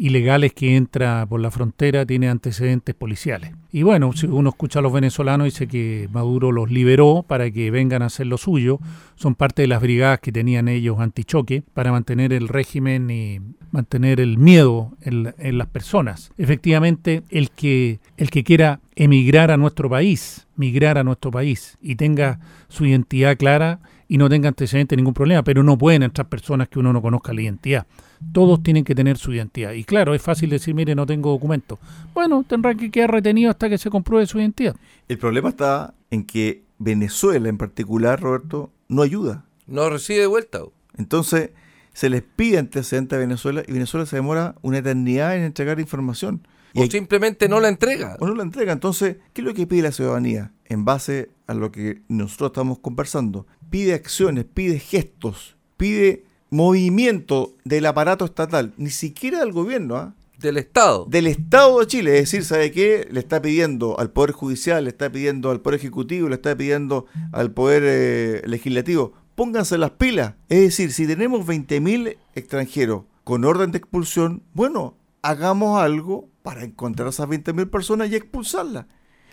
ilegales que entra por la frontera tiene antecedentes policiales. Y bueno, si uno escucha a los venezolanos, dice que Maduro los liberó para que vengan a hacer lo suyo. Son parte de las brigadas que tenían ellos antichoque para mantener el régimen y mantener el miedo en, en las personas. Efectivamente, el que, el que quiera emigrar a nuestro país, migrar a nuestro país y tenga su identidad clara y no tenga antecedentes ningún problema, pero no pueden entrar personas que uno no conozca la identidad. Todos tienen que tener su identidad. Y claro, es fácil decir, mire, no tengo documento. Bueno, tendrán que quedar retenido hasta que se compruebe su identidad. El problema está en que Venezuela en particular, Roberto, no ayuda. No recibe de vuelta. Entonces, se les pide antecedentes a Venezuela y Venezuela se demora una eternidad en entregar información. Y O hay- simplemente no la entrega. o no la entrega. Entonces, ¿qué es lo que pide la ciudadanía? En base a lo que nosotros estamos conversando. Pide acciones, pide gestos, pide movimiento del aparato estatal, ni siquiera del gobierno, ¿ah? Del Estado. del Estado de Chile. Es decir, ¿sabe qué? Le está pidiendo al Poder Judicial, le está pidiendo al Poder Ejecutivo, le está pidiendo al Poder eh, Legislativo. Pónganse las pilas. Es decir, si tenemos 20.000 extranjeros con orden de expulsión, bueno, hagamos algo para encontrar a esas 20.000 personas y expulsarlas.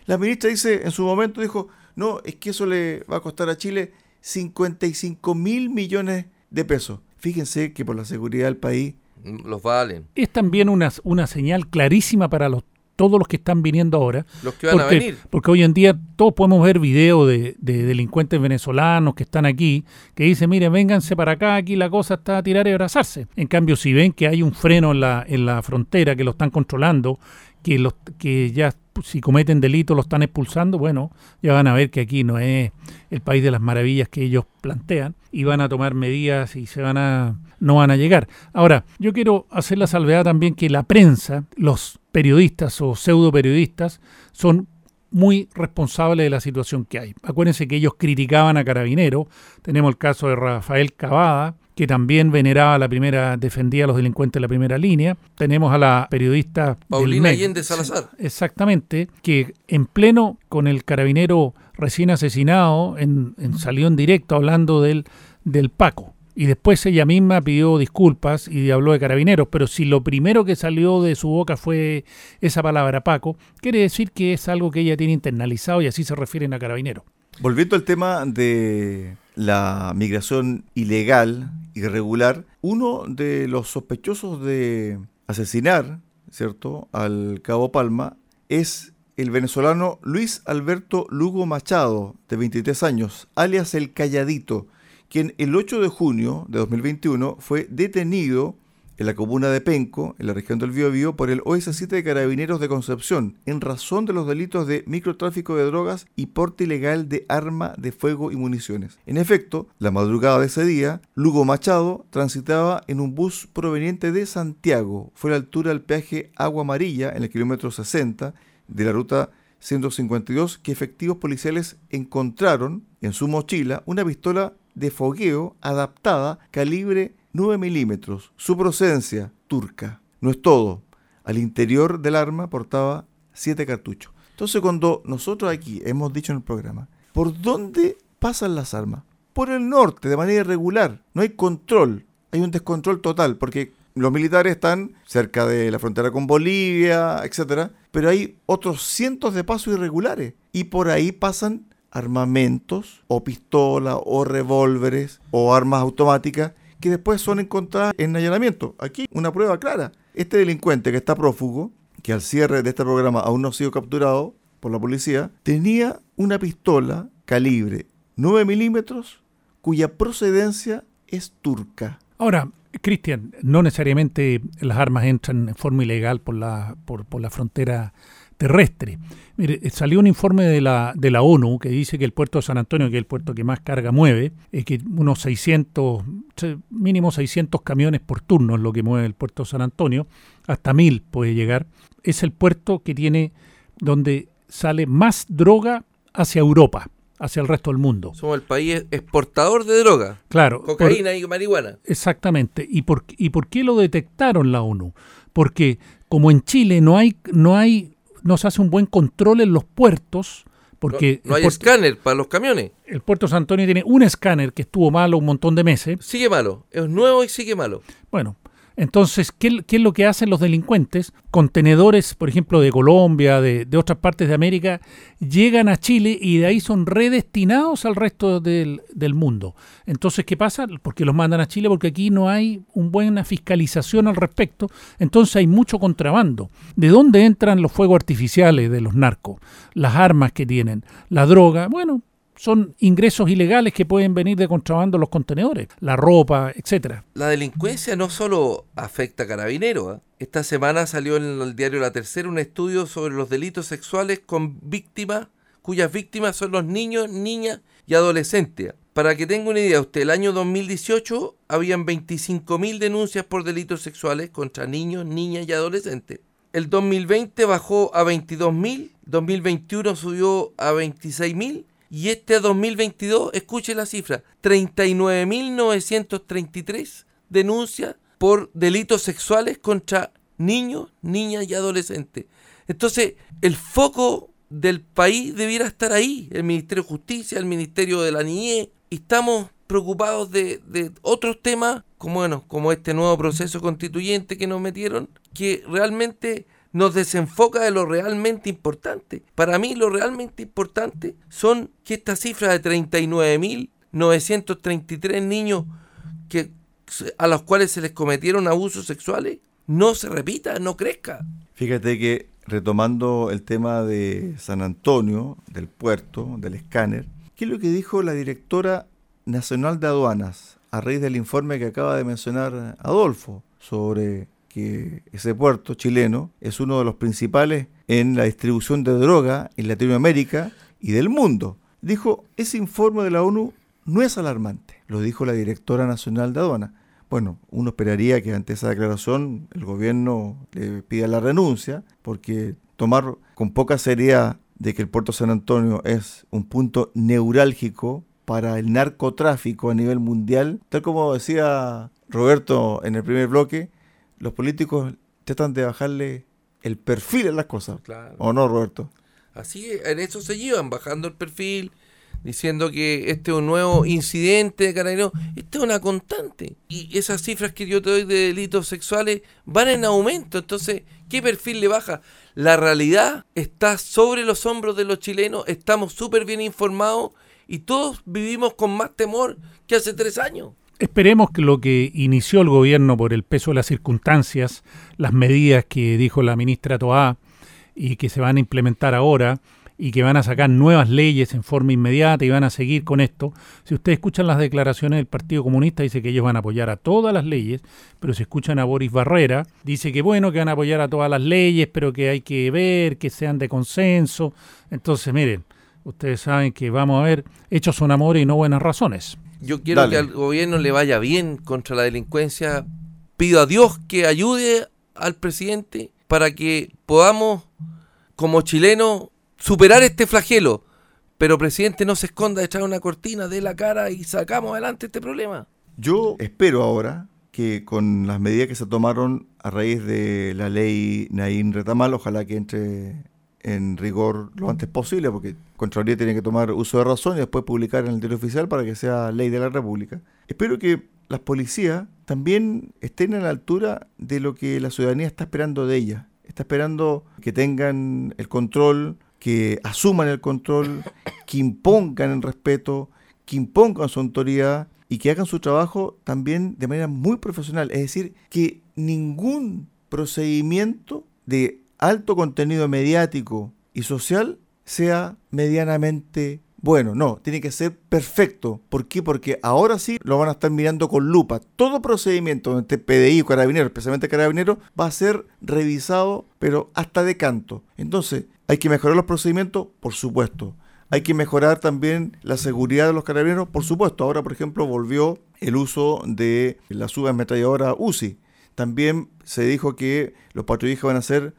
La ministra dice, en su momento dijo, no, es que eso le va a costar a Chile 55 mil millones de pesos. Fíjense que por la seguridad del país Los valen. Es también una, una señal clarísima para los, todos los que están viniendo ahora. Los que van a venir. porque hoy en día todos podemos ver videos de, de delincuentes venezolanos que están aquí, que dicen, mire, vénganse para acá, aquí la cosa está a tirar y abrazarse. En cambio, si ven que hay un freno en la, en la frontera, que lo están controlando, que, los, que ya si cometen delitos lo están expulsando, bueno, ya van a ver que aquí no es el país de las maravillas que ellos plantean y van a tomar medidas y se van a no van a llegar. Ahora, yo quiero hacer la salvedad también que la prensa, los periodistas o pseudo periodistas son muy responsables de la situación que hay. Acuérdense que ellos criticaban a Carabinero. Tenemos el caso de Rafael Cavada, que también veneraba a la primera, defendía a los delincuentes de la primera línea. Tenemos a la periodista Paulina. Allende Salazar. Exactamente, que en pleno con el carabinero recién asesinado, en, en- salió en directo hablando del, del Paco. y después ella misma pidió disculpas y habló de carabineros, pero si lo primero que salió de su boca fue esa palabra Paco, quiere decir que es algo que ella tiene internalizado y así se refieren a carabineros. Volviendo al tema de la migración ilegal, irregular, uno de los sospechosos de asesinar, ¿cierto?, al cabo Palma es el venezolano Luis Alberto Lugo Machado, de 23 años, alias El Calladito, quien el 8 de junio de 2021 fue detenido en la comuna de Penco, en la región del Biobío, por el OS7 de Carabineros de Concepción, en razón de los delitos de microtráfico de drogas y porte ilegal de arma de fuego y municiones. En efecto, la madrugada de ese día, Lugo Machado transitaba en un bus proveniente de Santiago, fue a la altura del peaje Agua Amarilla, en el kilómetro 60 de la ruta 152, que efectivos policiales encontraron en su mochila una pistola de fogueo adaptada calibre 9 milímetros. Su procedencia, turca. No es todo. Al interior del arma portaba 7 cartuchos. Entonces cuando nosotros aquí hemos dicho en el programa, ¿por dónde pasan las armas? Por el norte, de manera irregular. No hay control. Hay un descontrol total, porque los militares están cerca de la frontera con Bolivia, etcétera, pero hay otros cientos de pasos irregulares y por ahí pasan armamentos o pistolas o revólveres o armas automáticas que después son encontradas en allanamiento. Aquí una prueba clara. Este delincuente que está prófugo, que al cierre de este programa aún no ha sido capturado por la policía, tenía una pistola calibre 9 milímetros cuya procedencia es turca. Ahora, Cristian, no necesariamente las armas entran en forma ilegal por la, por, por la frontera terrestre. Mire, eh, salió un informe de la, de la ONU que dice que el puerto de San Antonio, que es el puerto que más carga mueve, es que unos 600, mínimo 600 camiones por turno es lo que mueve el puerto de San Antonio, hasta 1000 puede llegar. Es el puerto que tiene donde sale más droga hacia Europa, hacia el resto del mundo. Somos el país exportador de droga. Claro. Cocaína y marihuana. Exactamente. ¿Y por, ¿Y por qué lo detectaron la ONU? Porque como en Chile no hay, no hay no se hace un buen control en los puertos. Porque no, no hay escáner para los camiones. El puerto de San Antonio tiene un escáner que estuvo malo un montón de meses. Sigue malo, es nuevo y sigue malo. Bueno, entonces, ¿qué, ¿qué, es lo que hacen los delincuentes? Contenedores, por ejemplo, de Colombia, de, de, otras partes de América, llegan a Chile y de ahí son redestinados al resto del, del, mundo. Entonces, ¿qué pasa? Porque los mandan a Chile porque aquí no hay una buena fiscalización al respecto. Entonces hay mucho contrabando. ¿De dónde entran los fuegos artificiales de los narcos? Las armas que tienen, la droga. Bueno, son ingresos ilegales que pueden venir de contrabando los contenedores, la ropa, etcétera. La delincuencia no solo afecta a carabineros. ¿eh? Esta semana salió en el diario La Tercera un estudio sobre los delitos sexuales con víctimas, cuyas víctimas son los niños, niñas y adolescentes. Para que tenga una idea usted, el año 2018 habían 25.000 denuncias por delitos sexuales contra niños, niñas y adolescentes. El 2020 bajó a 22.000, 2021 subió a 26.000 y este 2022, escuche la cifra, 39.933 denuncias por delitos sexuales contra niños, niñas y adolescentes. Entonces, el foco del país debiera estar ahí, el Ministerio de Justicia, el Ministerio de la Niñez, estamos preocupados de, de, otros temas, como bueno, como este nuevo proceso constituyente que nos metieron, que realmente nos desenfoca de lo realmente importante. Para mí lo realmente importante son que esta cifra de 39.933 niños que, a los cuales se les cometieron abusos sexuales no se repita, no crezca. Fíjate que retomando el tema de San Antonio, del puerto, del escáner, ¿qué es lo que dijo la directora nacional de aduanas a raíz del informe que acaba de mencionar Adolfo sobre ese puerto chileno es uno de los principales en la distribución de droga en Latinoamérica y del mundo. Dijo, ese informe de la ONU no es alarmante, lo dijo la directora nacional de aduana. Bueno, uno esperaría que ante esa declaración el gobierno le pida la renuncia, porque tomar con poca seriedad de que el puerto San Antonio es un punto neurálgico para el narcotráfico a nivel mundial, tal como decía Roberto en el primer bloque, los políticos tratan de bajarle el perfil a las cosas. Claro. ¿O no, Roberto? Así, en eso se llevan, bajando el perfil, diciendo que este es un nuevo incidente de carabineros. Esta es una constante. Y esas cifras que yo te doy de delitos sexuales van en aumento. Entonces, ¿qué perfil le baja? La realidad está sobre los hombros de los chilenos, estamos súper bien informados y todos vivimos con más temor que hace tres años. Esperemos que lo que inició el gobierno por el peso de las circunstancias, las medidas que dijo la ministra Toá y que se van a implementar ahora y que van a sacar nuevas leyes en forma inmediata y van a seguir con esto. Si ustedes escuchan las declaraciones del Partido Comunista, dice que ellos van a apoyar a todas las leyes, pero si escuchan a Boris Barrera, dice que bueno, que van a apoyar a todas las leyes, pero que hay que ver, que sean de consenso. Entonces, miren, ustedes saben que vamos a ver, hechos son amores y no buenas razones. Yo quiero que al gobierno le vaya bien contra la delincuencia. Pido a Dios que ayude al presidente para que podamos, como chilenos, superar este flagelo. Pero, presidente, no se esconda echar una cortina de la cara y sacamos adelante este problema. Yo espero ahora que con las medidas que se tomaron a raíz de la ley Naín Retamal, ojalá que entre en rigor lo antes posible, porque Contraloría tiene que tomar uso de razón y después publicar en el diario oficial para que sea ley de la República. Espero que las policías también estén a la altura de lo que la ciudadanía está esperando de ellas. Está esperando que tengan el control, que asuman el control, que impongan el respeto, que impongan su autoridad y que hagan su trabajo también de manera muy profesional. Es decir, que ningún procedimiento de alto contenido mediático y social sea medianamente bueno. No, tiene que ser perfecto. ¿Por qué? Porque ahora sí lo van a estar mirando con lupa. Todo procedimiento entre PDI o Carabinero, especialmente Carabinero, va a ser revisado, pero hasta de canto. Entonces, ¿hay que mejorar los procedimientos? Por supuesto. Hay que mejorar también la seguridad de los carabineros, por supuesto. Ahora, por ejemplo, volvió el uso de la subametralladora UCI. También se dijo que los patrullajes van a ser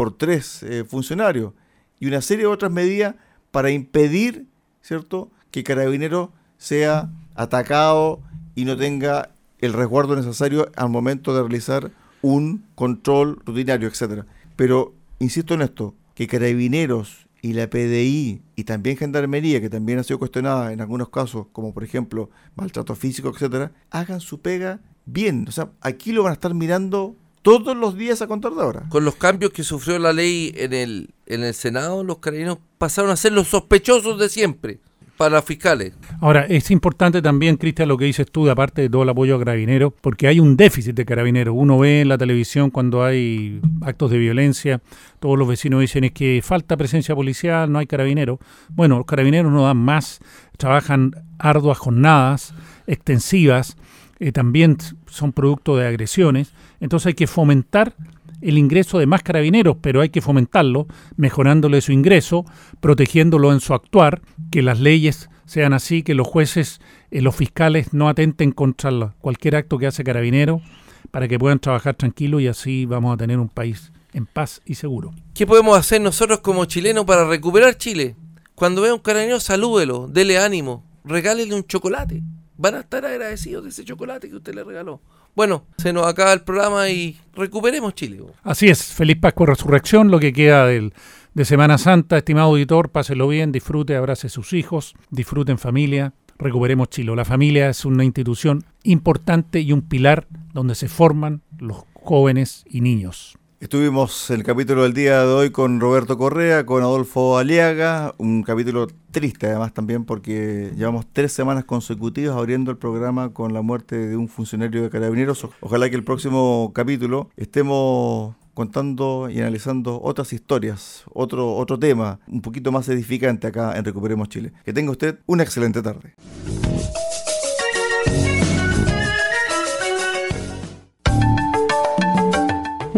por tres eh, funcionarios y una serie de otras medidas para impedir, ¿cierto?, que Carabinero sea atacado y no tenga el resguardo necesario al momento de realizar un control rutinario, etcétera. Pero insisto en esto, que Carabineros y la PDI y también Gendarmería, que también ha sido cuestionada en algunos casos, como por ejemplo maltrato físico, etcétera, hagan su pega bien. O sea, aquí lo van a estar mirando todos los días a contar de ahora. Con los cambios que sufrió la ley en el, en el Senado, los carabineros pasaron a ser los sospechosos de siempre para fiscales. Ahora, es importante también, Cristian, lo que dices tú, de aparte de todo el apoyo a carabineros, porque hay un déficit de carabineros. Uno ve en la televisión cuando hay actos de violencia, todos los vecinos dicen es que falta presencia policial, no hay carabineros. Bueno, los carabineros no dan más, trabajan arduas jornadas extensivas, eh, también son producto de agresiones. Entonces hay que fomentar el ingreso de más carabineros, pero hay que fomentarlo, mejorándole su ingreso, protegiéndolo en su actuar, que las leyes sean así, que los jueces, eh, los fiscales no atenten contra cualquier acto que hace carabinero, para que puedan trabajar tranquilos y así vamos a tener un país en paz y seguro. ¿Qué podemos hacer nosotros como chilenos para recuperar Chile? Cuando vea un carabinero, salúdelo, dele ánimo, regálele un chocolate. Van a estar agradecidos de ese chocolate que usted le regaló. Bueno, se nos acaba el programa y recuperemos Chile. Así es, feliz Pascua Resurrección, lo que queda del, de Semana Santa, estimado auditor, páselo bien, disfrute, abrace a sus hijos, disfruten familia, recuperemos Chile. La familia es una institución importante y un pilar donde se forman los jóvenes y niños. Estuvimos el capítulo del día de hoy con Roberto Correa, con Adolfo Aliaga, un capítulo triste además también porque llevamos tres semanas consecutivas abriendo el programa con la muerte de un funcionario de carabineros. Ojalá que el próximo capítulo estemos contando y analizando otras historias, otro, otro tema un poquito más edificante acá en Recuperemos Chile. Que tenga usted una excelente tarde.